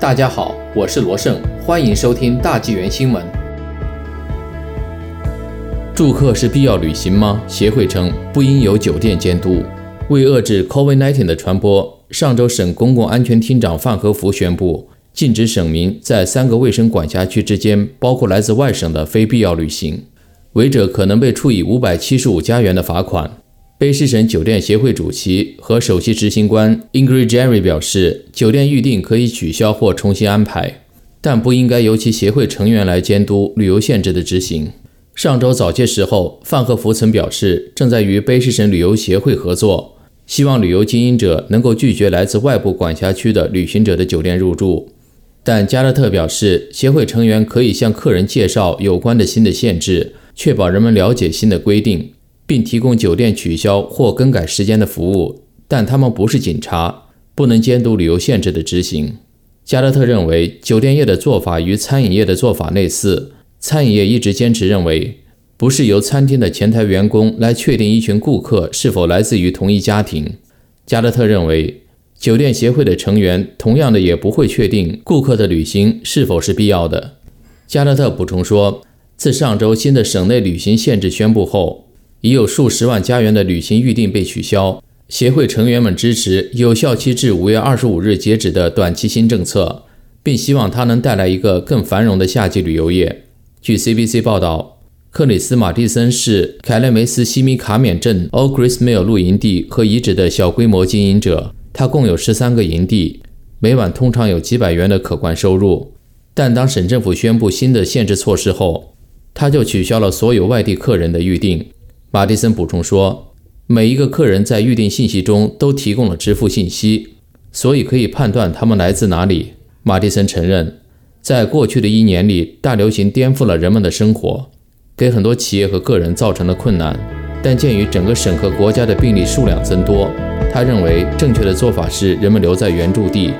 大家好，我是罗胜，欢迎收听大纪元新闻。住客是必要旅行吗？协会称不应由酒店监督。为遏制 COVID-19 的传播，上周省公共安全厅长范和福宣布，禁止省民在三个卫生管辖区之间，包括来自外省的非必要旅行，违者可能被处以五百七十五加元的罚款。卑诗省酒店协会主席和首席执行官 Ingrid Jerry 表示，酒店预订可以取消或重新安排，但不应该由其协会成员来监督旅游限制的执行。上周早些时候，范赫福曾表示，正在与卑诗省旅游协会合作，希望旅游经营者能够拒绝来自外部管辖区的旅行者的酒店入住。但加勒特表示，协会成员可以向客人介绍有关的新的限制，确保人们了解新的规定。并提供酒店取消或更改时间的服务，但他们不是警察，不能监督旅游限制的执行。加勒特认为，酒店业的做法与餐饮业的做法类似。餐饮业一直坚持认为，不是由餐厅的前台员工来确定一群顾客是否来自于同一家庭。加勒特认为，酒店协会的成员同样的也不会确定顾客的旅行是否是必要的。加勒特补充说，自上周新的省内旅行限制宣布后。已有数十万家园的旅行预订被取消。协会成员们支持有效期至五月二十五日截止的短期新政策，并希望它能带来一个更繁荣的夏季旅游业。据 CBC 报道，克里斯·马蒂森是凯勒梅斯西米卡缅镇 Old Gristmill 露营地和遗址的小规模经营者。他共有十三个营地，每晚通常有几百元的可观收入。但当省政府宣布新的限制措施后，他就取消了所有外地客人的预订。马蒂森补充说：“每一个客人在预订信息中都提供了支付信息，所以可以判断他们来自哪里。”马蒂森承认，在过去的一年里，大流行颠覆了人们的生活，给很多企业和个人造成了困难。但鉴于整个审核国家的病例数量增多，他认为正确的做法是人们留在原住地。